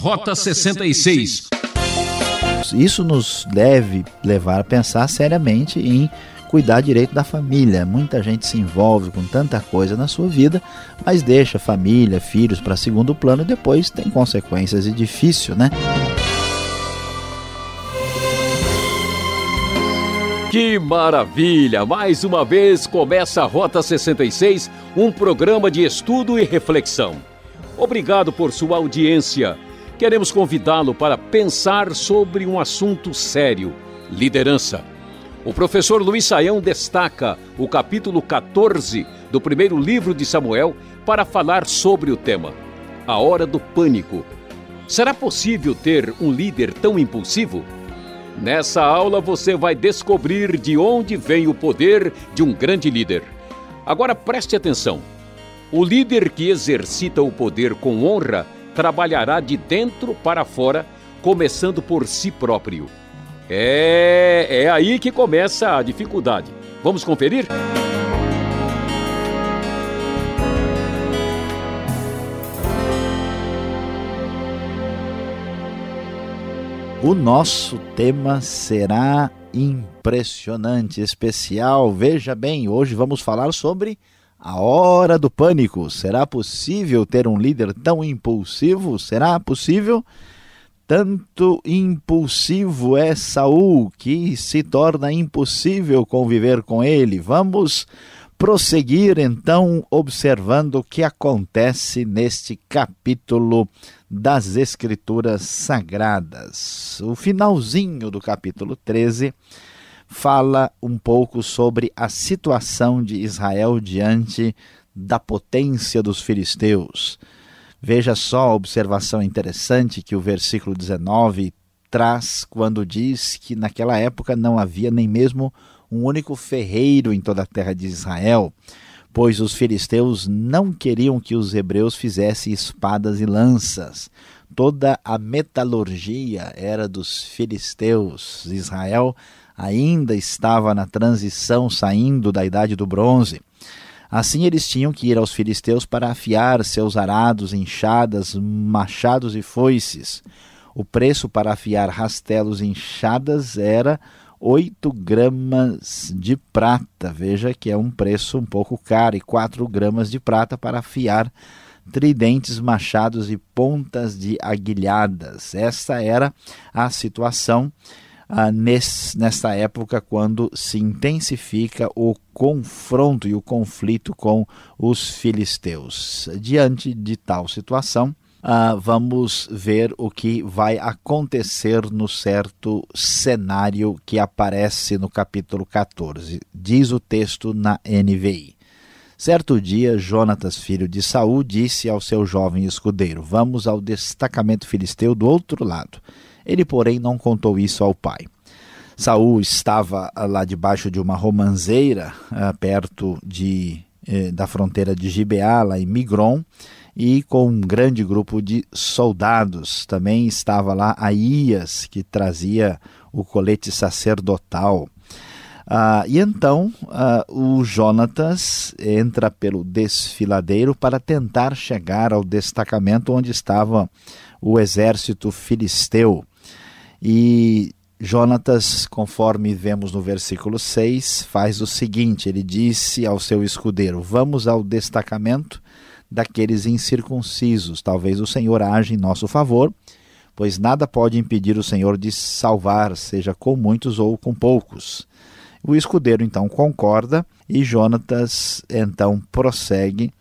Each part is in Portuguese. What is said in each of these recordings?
Rota 66. Isso nos deve levar a pensar seriamente em cuidar direito da família. Muita gente se envolve com tanta coisa na sua vida, mas deixa família, filhos para segundo plano e depois tem consequências e difícil, né? Que maravilha! Mais uma vez começa a Rota 66, um programa de estudo e reflexão. Obrigado por sua audiência queremos convidá-lo para pensar sobre um assunto sério: liderança. O professor Luiz Saião destaca o capítulo 14 do primeiro livro de Samuel para falar sobre o tema: a hora do pânico. Será possível ter um líder tão impulsivo? Nessa aula você vai descobrir de onde vem o poder de um grande líder. Agora preste atenção. O líder que exercita o poder com honra trabalhará de dentro para fora, começando por si próprio. É, é aí que começa a dificuldade. Vamos conferir? O nosso tema será impressionante, especial. Veja bem, hoje vamos falar sobre a hora do pânico. Será possível ter um líder tão impulsivo? Será possível? Tanto impulsivo é Saul que se torna impossível conviver com ele. Vamos prosseguir então observando o que acontece neste capítulo das Escrituras Sagradas. O finalzinho do capítulo 13 fala um pouco sobre a situação de Israel diante da potência dos filisteus. Veja só a observação interessante que o versículo 19 traz quando diz que naquela época não havia nem mesmo um único ferreiro em toda a terra de Israel, pois os filisteus não queriam que os hebreus fizessem espadas e lanças. Toda a metalurgia era dos filisteus. Israel ainda estava na transição saindo da idade do bronze. Assim eles tinham que ir aos filisteus para afiar seus arados, enxadas, machados e foices. O preço para afiar rastelos e enxadas era oito gramas de prata. Veja que é um preço um pouco caro, e quatro gramas de prata para afiar tridentes, machados e pontas de aguilhadas. Essa era a situação ah, nesse, nessa época quando se intensifica o confronto e o conflito com os filisteus. Diante de tal situação, ah, vamos ver o que vai acontecer no certo cenário que aparece no capítulo 14. Diz o texto na NVI. Certo dia, Jonatas, filho de Saul, disse ao seu jovem escudeiro: Vamos ao destacamento filisteu do outro lado. Ele, porém, não contou isso ao pai. Saul estava ah, lá debaixo de uma romanceira, uh, perto de, eh, da fronteira de Gibeá, lá em Migron, e com um grande grupo de soldados. Também estava lá Aías, que trazia o colete sacerdotal. Uh, e então o Jonatas entra pelo desfiladeiro para tentar chegar ao destacamento onde estava o exército filisteu. E Jonatas, conforme vemos no versículo 6, faz o seguinte: ele disse ao seu escudeiro: Vamos ao destacamento daqueles incircuncisos. Talvez o Senhor age em nosso favor, pois nada pode impedir o Senhor de salvar, seja com muitos ou com poucos. O escudeiro então concorda e Jonatas então prossegue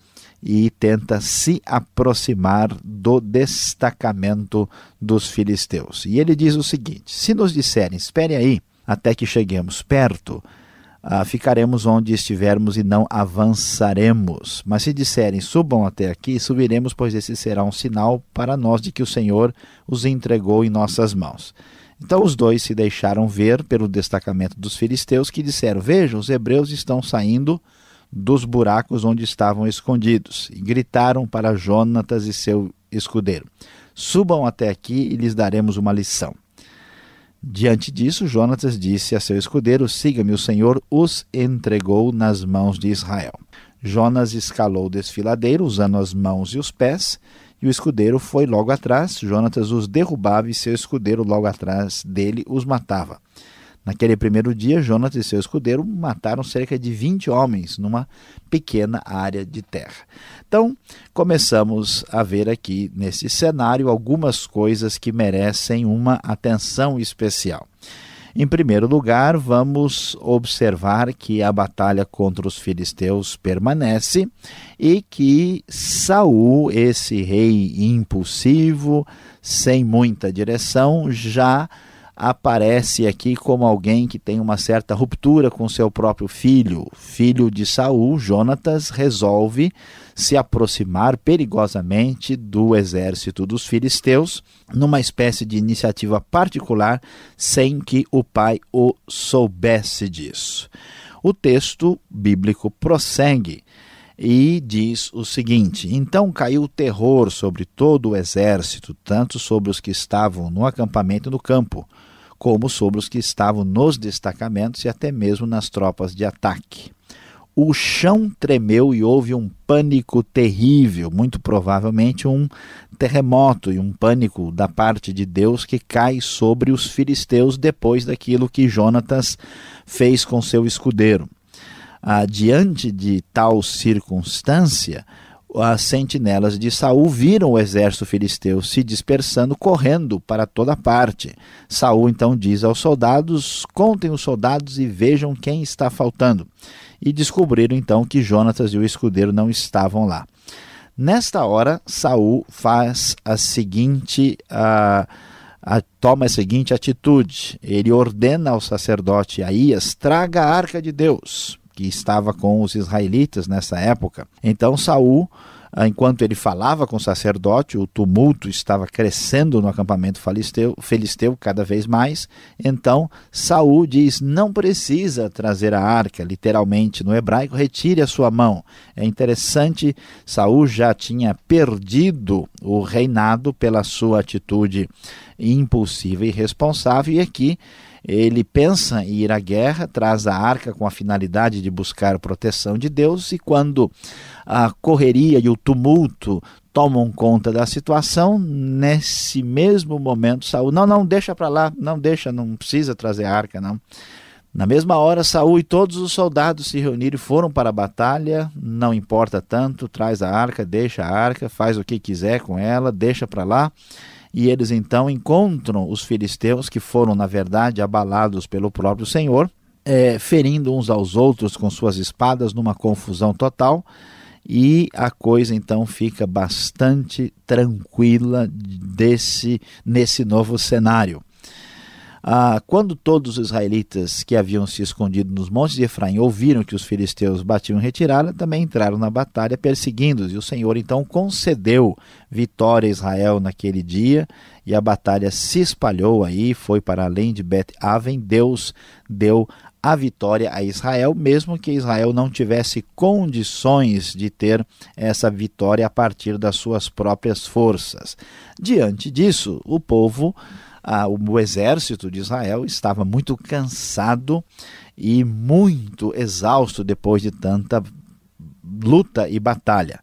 e tenta se aproximar do destacamento dos filisteus. E ele diz o seguinte: se nos disserem, espere aí até que cheguemos perto, ah, ficaremos onde estivermos e não avançaremos. Mas se disserem, subam até aqui, subiremos, pois esse será um sinal para nós de que o Senhor os entregou em nossas mãos. Então os dois se deixaram ver pelo destacamento dos filisteus, que disseram: Vejam, os hebreus estão saindo dos buracos onde estavam escondidos, e gritaram para Jonatas e seu escudeiro: Subam até aqui e lhes daremos uma lição. Diante disso, Jonatas disse a seu escudeiro: Siga-me, o Senhor os entregou nas mãos de Israel. Jonas escalou o desfiladeiro, usando as mãos e os pés, e o escudeiro foi logo atrás. Jonatas os derrubava e seu escudeiro logo atrás dele os matava. Naquele primeiro dia, Jonas e seu escudeiro mataram cerca de 20 homens numa pequena área de terra. Então, começamos a ver aqui nesse cenário algumas coisas que merecem uma atenção especial. Em primeiro lugar, vamos observar que a batalha contra os filisteus permanece e que Saul, esse rei impulsivo, sem muita direção, já aparece aqui como alguém que tem uma certa ruptura com seu próprio filho. Filho de Saul, Jonatas, resolve se aproximar perigosamente do exército dos filisteus, numa espécie de iniciativa particular, sem que o pai o soubesse disso. O texto bíblico prossegue e diz o seguinte: Então caiu terror sobre todo o exército, tanto sobre os que estavam no acampamento no campo como sobre os que estavam nos destacamentos e até mesmo nas tropas de ataque. O chão tremeu e houve um pânico terrível, muito provavelmente um terremoto e um pânico da parte de Deus que cai sobre os filisteus depois daquilo que Jonatas fez com seu escudeiro. Ah, diante de tal circunstância, as sentinelas de Saul viram o exército filisteu se dispersando, correndo para toda parte. Saul então diz aos soldados: Contem os soldados e vejam quem está faltando. E descobriram então que Jonatas e o escudeiro não estavam lá. Nesta hora, Saul faz a seguinte a, toma a seguinte atitude. Ele ordena ao sacerdote Aías: traga a arca de Deus que estava com os israelitas nessa época. Então Saul ah, enquanto ele falava com o sacerdote, o tumulto estava crescendo no acampamento filisteu, filisteu cada vez mais. Então Saul diz: não precisa trazer a arca, literalmente no hebraico, retire a sua mão. É interessante, Saul já tinha perdido o reinado pela sua atitude impulsiva e irresponsável, e aqui ele pensa em ir à guerra, traz a arca com a finalidade de buscar proteção de Deus, e quando a correria e o tumulto tomam conta da situação, nesse mesmo momento, Saul, não, não, deixa para lá, não deixa, não precisa trazer a arca, não. Na mesma hora, Saul e todos os soldados se reuniram e foram para a batalha. Não importa tanto, traz a arca, deixa a arca, faz o que quiser com ela, deixa para lá e eles então encontram os filisteus que foram, na verdade, abalados pelo próprio Senhor, é, ferindo uns aos outros com suas espadas numa confusão total. E a coisa então fica bastante tranquila desse nesse novo cenário. Ah, quando todos os israelitas que haviam se escondido nos montes de Efraim ouviram que os filisteus batiam retirada, também entraram na batalha perseguindo-os. E o Senhor então concedeu vitória a Israel naquele dia, e a batalha se espalhou aí, foi para além de Bet-Aven. Deus deu a vitória a Israel, mesmo que Israel não tivesse condições de ter essa vitória a partir das suas próprias forças. Diante disso, o povo ah, o exército de Israel estava muito cansado e muito exausto depois de tanta luta e batalha.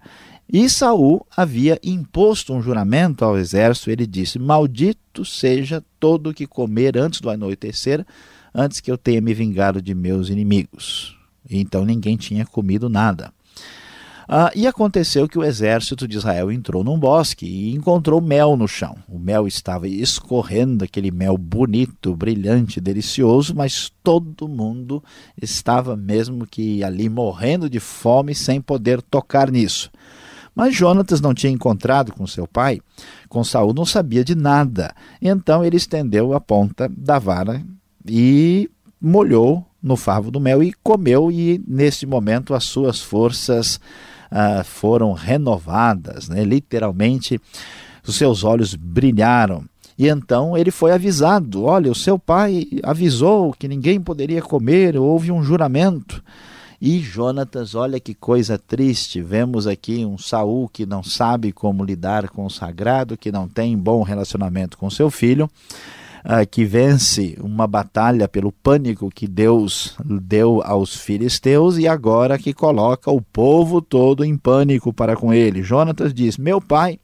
E Saul havia imposto um juramento ao exército, ele disse: Maldito seja todo que comer antes do anoitecer, antes que eu tenha me vingado de meus inimigos. Então ninguém tinha comido nada. Ah, e aconteceu que o exército de Israel entrou num bosque e encontrou mel no chão. O mel estava escorrendo, aquele mel bonito, brilhante, delicioso, mas todo mundo estava mesmo que ali morrendo de fome sem poder tocar nisso. Mas Jonatas não tinha encontrado com seu pai, com Saul não sabia de nada. Então ele estendeu a ponta da vara e molhou no favo do mel e comeu, e neste momento as suas forças ah, foram renovadas, né? literalmente os seus olhos brilharam. E então ele foi avisado: olha, o seu pai avisou que ninguém poderia comer, houve um juramento. E Jonatas, olha que coisa triste, vemos aqui um Saul que não sabe como lidar com o sagrado, que não tem bom relacionamento com seu filho uh, que vence uma batalha pelo pânico que Deus deu aos filisteus e agora que coloca o povo todo em pânico para com ele. Jonatas diz: Meu pai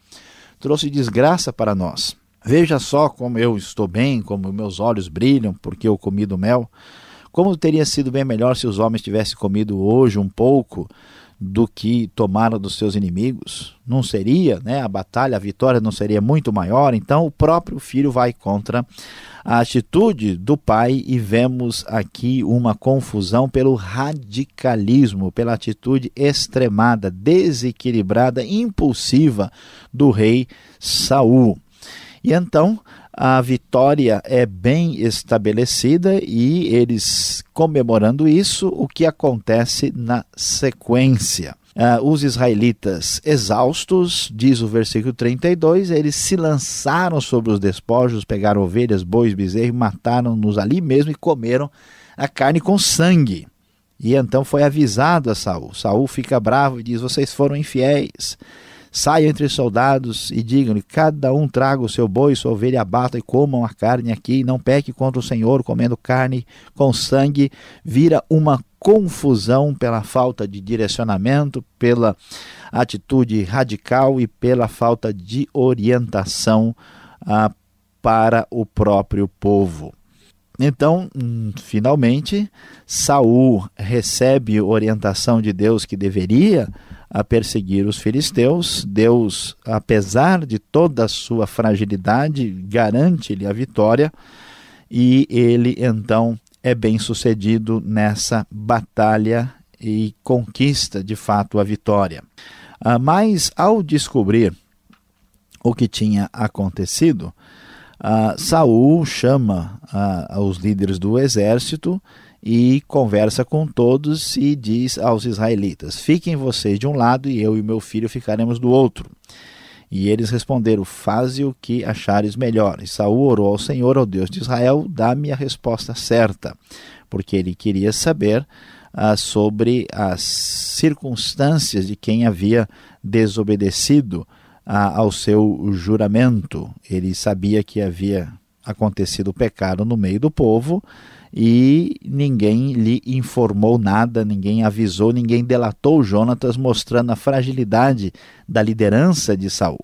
trouxe desgraça para nós. Veja só como eu estou bem, como meus olhos brilham, porque eu comi do mel. Como teria sido bem melhor se os homens tivessem comido hoje um pouco do que tomaram dos seus inimigos? Não seria, né? A batalha, a vitória não seria muito maior? Então o próprio filho vai contra a atitude do pai e vemos aqui uma confusão pelo radicalismo, pela atitude extremada, desequilibrada, impulsiva do rei Saul. E então a vitória é bem estabelecida e eles comemorando isso, o que acontece na sequência? Uh, os israelitas exaustos, diz o versículo 32, eles se lançaram sobre os despojos, pegaram ovelhas, bois, bezerros, mataram-nos ali mesmo e comeram a carne com sangue. E então foi avisado a Saul. Saul fica bravo e diz: Vocês foram infiéis. Saiam entre os soldados e digam-lhe: cada um traga o seu boi, sua ovelha, abata e comam a carne aqui. Não peque contra o Senhor, comendo carne com sangue. Vira uma confusão pela falta de direcionamento, pela atitude radical e pela falta de orientação ah, para o próprio povo. Então, hum, finalmente, Saul recebe orientação de Deus que deveria a perseguir os filisteus. Deus, apesar de toda a sua fragilidade, garante-lhe a vitória e ele então é bem sucedido nessa batalha e conquista de fato a vitória. Ah, mas ao descobrir o que tinha acontecido, ah, Saul chama ah, os líderes do exército e conversa com todos e diz aos israelitas: Fiquem vocês de um lado e eu e meu filho ficaremos do outro. E eles responderam: Faze o que achares melhor. E Saul orou ao Senhor, ao Deus de Israel, dá-me a resposta certa, porque ele queria saber ah, sobre as circunstâncias de quem havia desobedecido ah, ao seu juramento. Ele sabia que havia acontecido o pecado no meio do povo e ninguém lhe informou nada, ninguém avisou, ninguém delatou Jonatas, mostrando a fragilidade da liderança de Saul.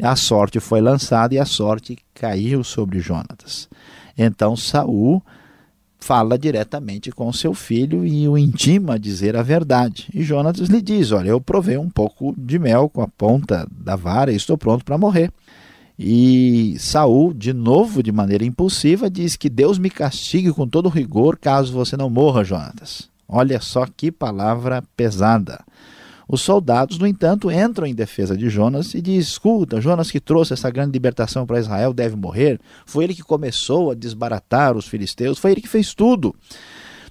A sorte foi lançada e a sorte caiu sobre Jonatas. Então Saul fala diretamente com seu filho e o intima a dizer a verdade. E Jonatas lhe diz: Olha, eu provei um pouco de mel com a ponta da vara e estou pronto para morrer. E Saul, de novo, de maneira impulsiva, diz que Deus me castigue com todo rigor caso você não morra, Jonatas. Olha só que palavra pesada. Os soldados, no entanto, entram em defesa de Jonas e dizem: Escuta, Jonas que trouxe essa grande libertação para Israel deve morrer. Foi ele que começou a desbaratar os filisteus, foi ele que fez tudo.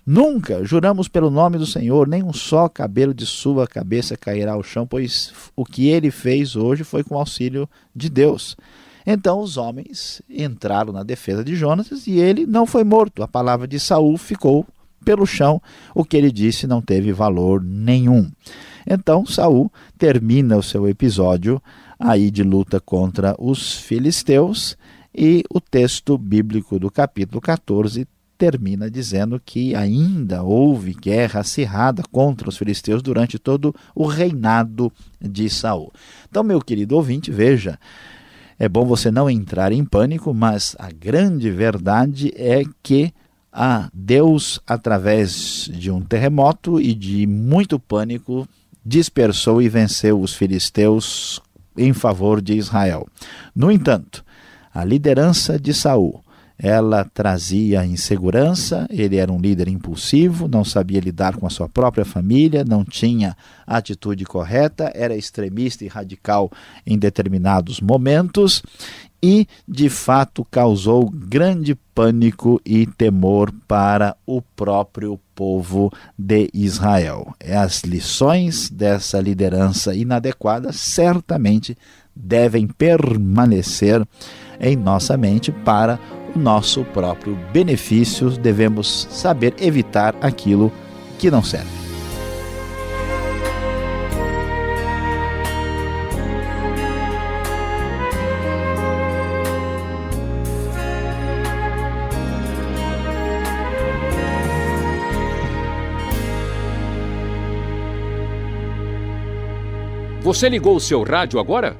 Nunca juramos pelo nome do Senhor, nem um só cabelo de sua cabeça cairá ao chão, pois o que ele fez hoje foi com auxílio de Deus. Então os homens entraram na defesa de Jonas e ele não foi morto. A palavra de Saul ficou pelo chão. O que ele disse não teve valor nenhum. Então Saul termina o seu episódio aí de luta contra os filisteus e o texto bíblico do capítulo 14 termina dizendo que ainda houve guerra acirrada contra os filisteus durante todo o reinado de Saul. Então, meu querido ouvinte, veja, é bom você não entrar em pânico, mas a grande verdade é que a Deus, através de um terremoto e de muito pânico, dispersou e venceu os filisteus em favor de Israel. No entanto, a liderança de Saul ela trazia insegurança, ele era um líder impulsivo, não sabia lidar com a sua própria família, não tinha atitude correta, era extremista e radical em determinados momentos e, de fato, causou grande pânico e temor para o próprio povo de Israel. As lições dessa liderança inadequada certamente devem permanecer em nossa mente para nosso próprio benefício, devemos saber evitar aquilo que não serve. Você ligou o seu rádio agora?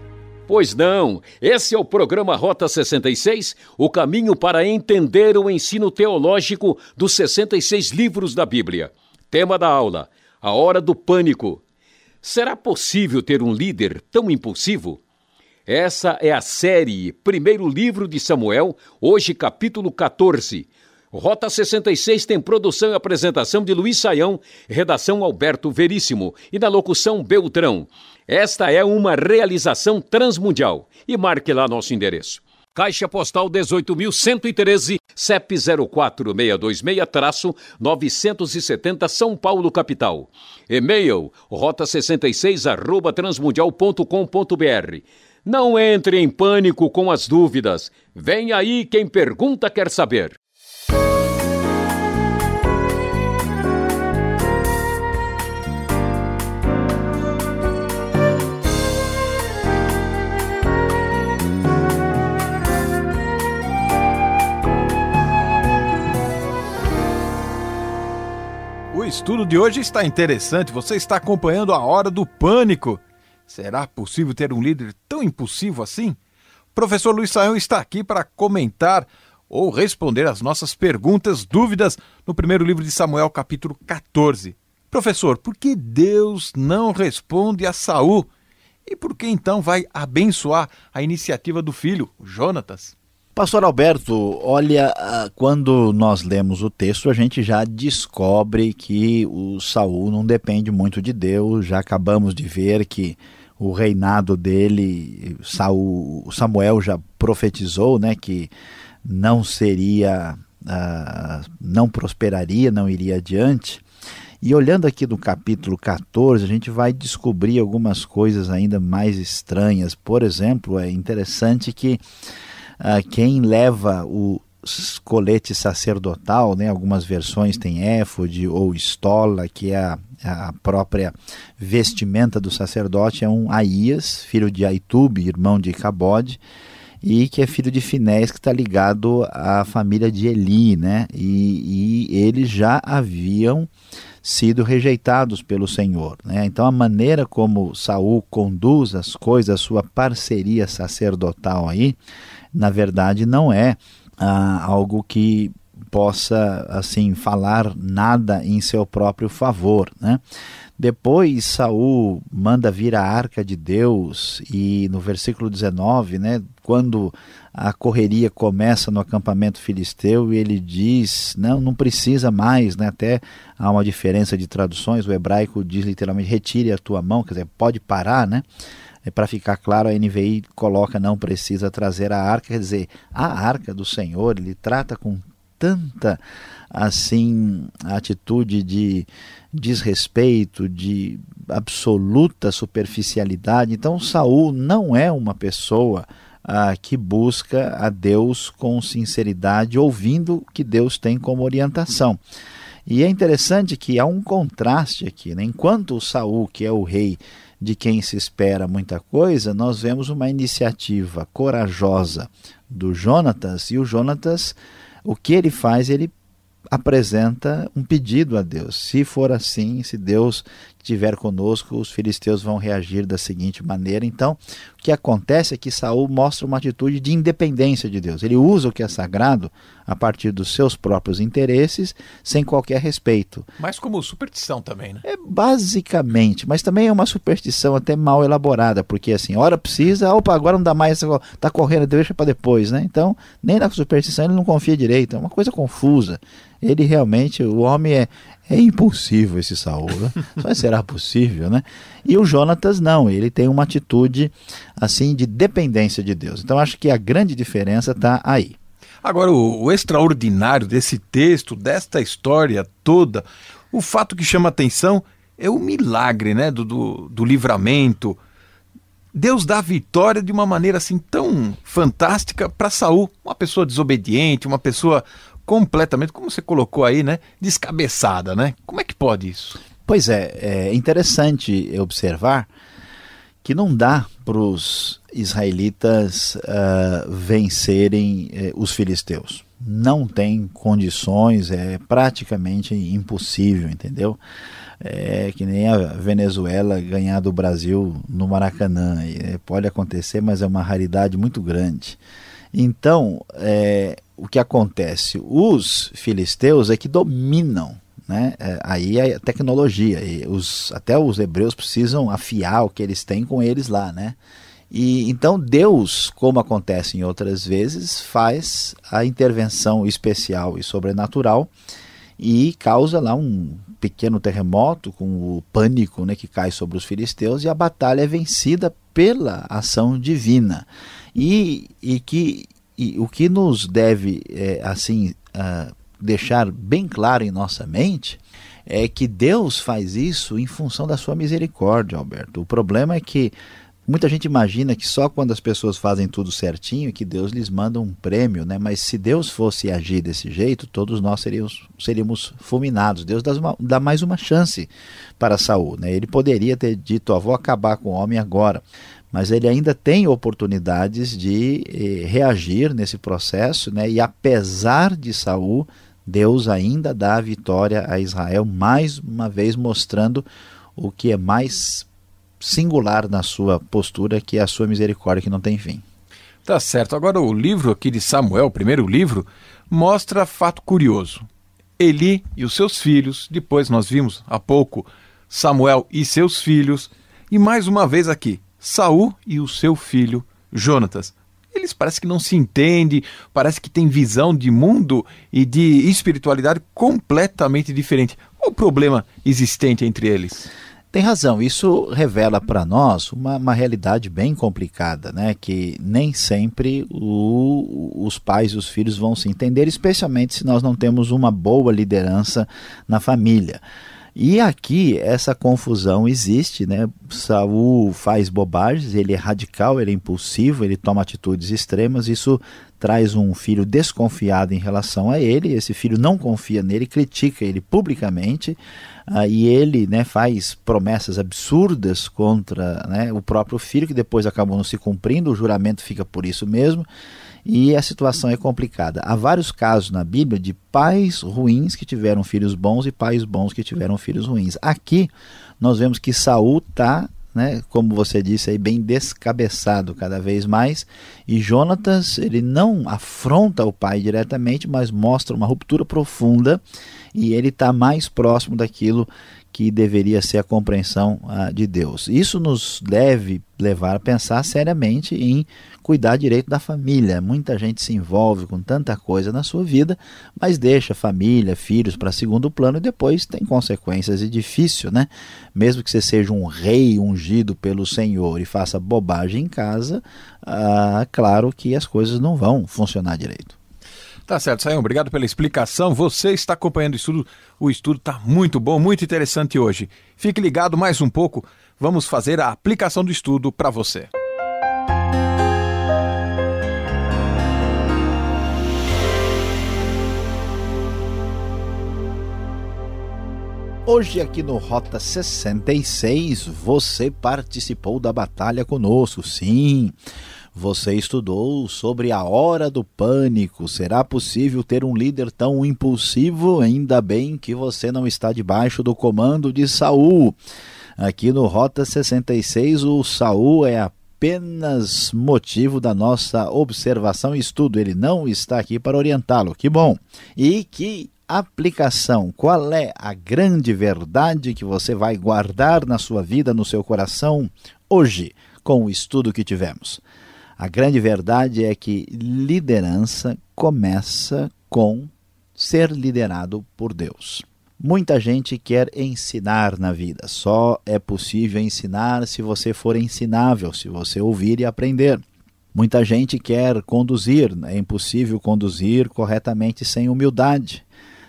Pois não, esse é o programa Rota 66, o caminho para entender o ensino teológico dos 66 livros da Bíblia. Tema da aula: A Hora do Pânico. Será possível ter um líder tão impulsivo? Essa é a série Primeiro Livro de Samuel, hoje capítulo 14. Rota 66 tem produção e apresentação de Luiz Saião, redação Alberto Veríssimo e na locução Beltrão. Esta é uma realização transmundial. E marque lá nosso endereço. Caixa Postal 18.113, CEP 04626-970 São Paulo, capital. E-mail rota66 arroba transmundial.com.br. Não entre em pânico com as dúvidas. Vem aí quem pergunta quer saber. Estudo de hoje está interessante. Você está acompanhando a hora do pânico. Será possível ter um líder tão impulsivo assim? O professor Luiz Saião está aqui para comentar ou responder as nossas perguntas, dúvidas no primeiro livro de Samuel, capítulo 14. Professor, por que Deus não responde a Saul? E por que então vai abençoar a iniciativa do filho, Jonatas? Pastor Alberto, olha, ah, quando nós lemos o texto, a gente já descobre que o Saul não depende muito de Deus. Já acabamos de ver que o reinado dele, Saul, Samuel já profetizou, né, que não seria, uh, não prosperaria, não iria adiante. E olhando aqui no capítulo 14, a gente vai descobrir algumas coisas ainda mais estranhas. Por exemplo, é interessante que uh, quem leva o colete sacerdotal, né? algumas versões têm éfode ou estola, que é a, a, própria vestimenta do sacerdote, é um Aías, filho de Aitube, irmão de Cabode, e que é filho de Finés, que está ligado à família de Eli, né? e, e eles já haviam sido rejeitados pelo Senhor. Né? Então a maneira como Saul conduz as coisas, a sua parceria sacerdotal aí, na verdade não é ah, algo que possa assim falar nada em seu próprio favor, né? Depois Saul manda vir a arca de Deus e no versículo 19, né, quando a correria começa no acampamento filisteu e ele diz, não, não precisa mais, né, até há uma diferença de traduções, o hebraico diz literalmente retire a tua mão, quer dizer, pode parar, né? É, para ficar claro, a NVI coloca não precisa trazer a arca, quer dizer, a arca do Senhor, ele trata com tanta assim atitude de desrespeito, de absoluta superficialidade. Então Saul não é uma pessoa ah, que busca a Deus com sinceridade, ouvindo o que Deus tem como orientação. E é interessante que há um contraste aqui. Né? Enquanto Saul, que é o rei de quem se espera muita coisa, nós vemos uma iniciativa corajosa do Jonatas, e o Jonatas, o que ele faz, ele apresenta um pedido a Deus. Se for assim, se Deus estiver conosco, os filisteus vão reagir da seguinte maneira. Então, o que acontece é que Saul mostra uma atitude de independência de Deus. Ele usa o que é sagrado a partir dos seus próprios interesses, sem qualquer respeito. Mas como superstição também, né? É basicamente, mas também é uma superstição até mal elaborada, porque assim, hora precisa, opa, agora não dá mais, tá correndo, deixa para depois, né? Então, nem na superstição ele não confia direito, é uma coisa confusa. Ele realmente, o homem é, é impulsivo esse Saul, né? Só será possível, né? E o Jonatas não, ele tem uma atitude assim de dependência de Deus. Então acho que a grande diferença está aí. Agora, o, o, extraordinário desse texto, desta história toda, o fato que chama atenção é o milagre né, do, do, do livramento. Deus dá a vitória de uma maneira assim tão fantástica para Saul, uma pessoa desobediente, uma pessoa completamente, como você colocou aí, né, descabeçada, né? Como é que pode isso? Pois é, é interessante observar que não dá para os israelitas uh, vencerem uh, os filisteus. não tem condições, é praticamente impossível, entendeu? É que nem a Venezuela ganhar do Brasil no Maracanã. É, pode acontecer, mas é uma raridade muito grande. Então, é, o que acontece? Os filisteus é que dominam né? É, aí é tecnologia. E os, até os hebreus precisam afiar o que eles têm com eles lá, né? E então Deus, como acontece em outras vezes, faz a intervenção especial e sobrenatural e causa lá um pequeno terremoto com o pânico né, que cai sobre os filisteus e a batalha é vencida pela ação divina. E, e que e o que nos deve é, assim uh, deixar bem claro em nossa mente é que Deus faz isso em função da sua misericórdia, Alberto. O problema é que Muita gente imagina que só quando as pessoas fazem tudo certinho que Deus lhes manda um prêmio, né? Mas se Deus fosse agir desse jeito, todos nós seríamos, seríamos fulminados. Deus dá, uma, dá mais uma chance para Saul, né? Ele poderia ter dito, ó, vou acabar com o homem agora, mas ele ainda tem oportunidades de eh, reagir nesse processo, né? E apesar de Saul, Deus ainda dá a vitória a Israel, mais uma vez mostrando o que é mais singular na sua postura, que é a sua misericórdia que não tem fim. Tá certo. Agora o livro aqui de Samuel, o primeiro livro, mostra fato curioso. Eli e os seus filhos, depois nós vimos há pouco Samuel e seus filhos, e mais uma vez aqui, Saul e o seu filho Jonatas. Eles parecem que não se entendem, parece que têm visão de mundo e de espiritualidade completamente diferente. Qual o problema existente entre eles? Tem razão, isso revela para nós uma, uma, realidade bem complicada, né? que nem sempre o, os pais e os filhos vão se entender, especialmente se nós não temos uma boa liderança na família. E aqui essa confusão existe, né? Saul faz bobagens, ele é radical, ele é impulsivo, ele toma atitudes extremas, isso traz um filho desconfiado em relação a ele, esse filho não confia nele, critica ele publicamente, uh, e ele né, faz promessas absurdas contra né, o próprio filho, que depois acabam não se cumprindo, o juramento fica por isso mesmo e a situação é complicada. Há vários casos na Bíblia de pais ruins que tiveram filhos bons e pais bons que tiveram filhos ruins. Aqui nós vemos que Saul está né, como você disse aí, bem descabeçado cada vez mais. E Jonatas, ele não afronta o pai diretamente, mas mostra uma ruptura profunda e ele está mais próximo daquilo que deveria ser a compreensão uh, de Deus. Isso nos deve levar a pensar seriamente em cuidar direito da família. Muita gente se envolve com tanta coisa na sua vida, mas deixa família, filhos para segundo plano e depois tem consequências. É difícil, né? Mesmo que você seja um rei ungido pelo Senhor e faça bobagem em casa, uh, claro que as coisas não vão funcionar direito. Tá certo, Sayão, obrigado pela explicação. Você está acompanhando o estudo. O estudo está muito bom, muito interessante hoje. Fique ligado mais um pouco. Vamos fazer a aplicação do estudo para você. Hoje aqui no Rota 66, você participou da batalha conosco, sim. Você estudou sobre a hora do pânico. Será possível ter um líder tão impulsivo? Ainda bem que você não está debaixo do comando de Saul. Aqui no Rota 66, o Saul é apenas motivo da nossa observação e estudo. Ele não está aqui para orientá-lo. Que bom! E que aplicação. Qual é a grande verdade que você vai guardar na sua vida, no seu coração, hoje, com o estudo que tivemos? A grande verdade é que liderança começa com ser liderado por Deus. Muita gente quer ensinar na vida, só é possível ensinar se você for ensinável, se você ouvir e aprender. Muita gente quer conduzir, é impossível conduzir corretamente sem humildade.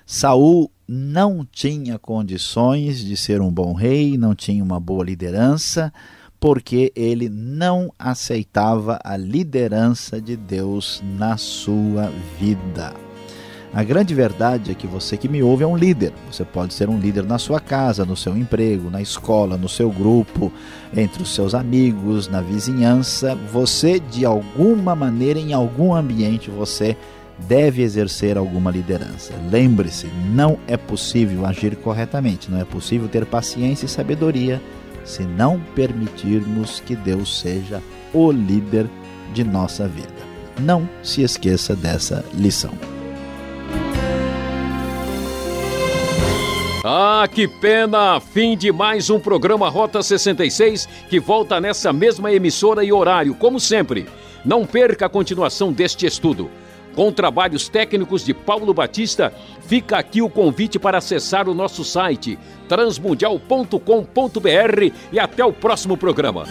Saul não tinha condições de ser um bom rei, não tinha uma boa liderança, porque ele não aceitava a liderança de Deus na sua vida. A grande verdade é que você que me ouve é um líder. Você pode ser um líder na sua casa, no seu emprego, na escola, no seu grupo, entre os seus amigos, na vizinhança. Você, de alguma maneira, em algum ambiente, você deve exercer alguma liderança. Lembre-se, não é possível agir corretamente, não é possível ter paciência e sabedoria se não permitirmos que Deus seja o líder de nossa vida. Não se esqueça dessa lição. Ah, que pena! Fim de mais um programa Rota 66 que volta nessa mesma emissora e horário, como sempre. Não perca a continuação deste estudo. Com trabalhos técnicos de Paulo Batista, fica aqui o convite para acessar o nosso site transmundial.com.br e até o próximo programa.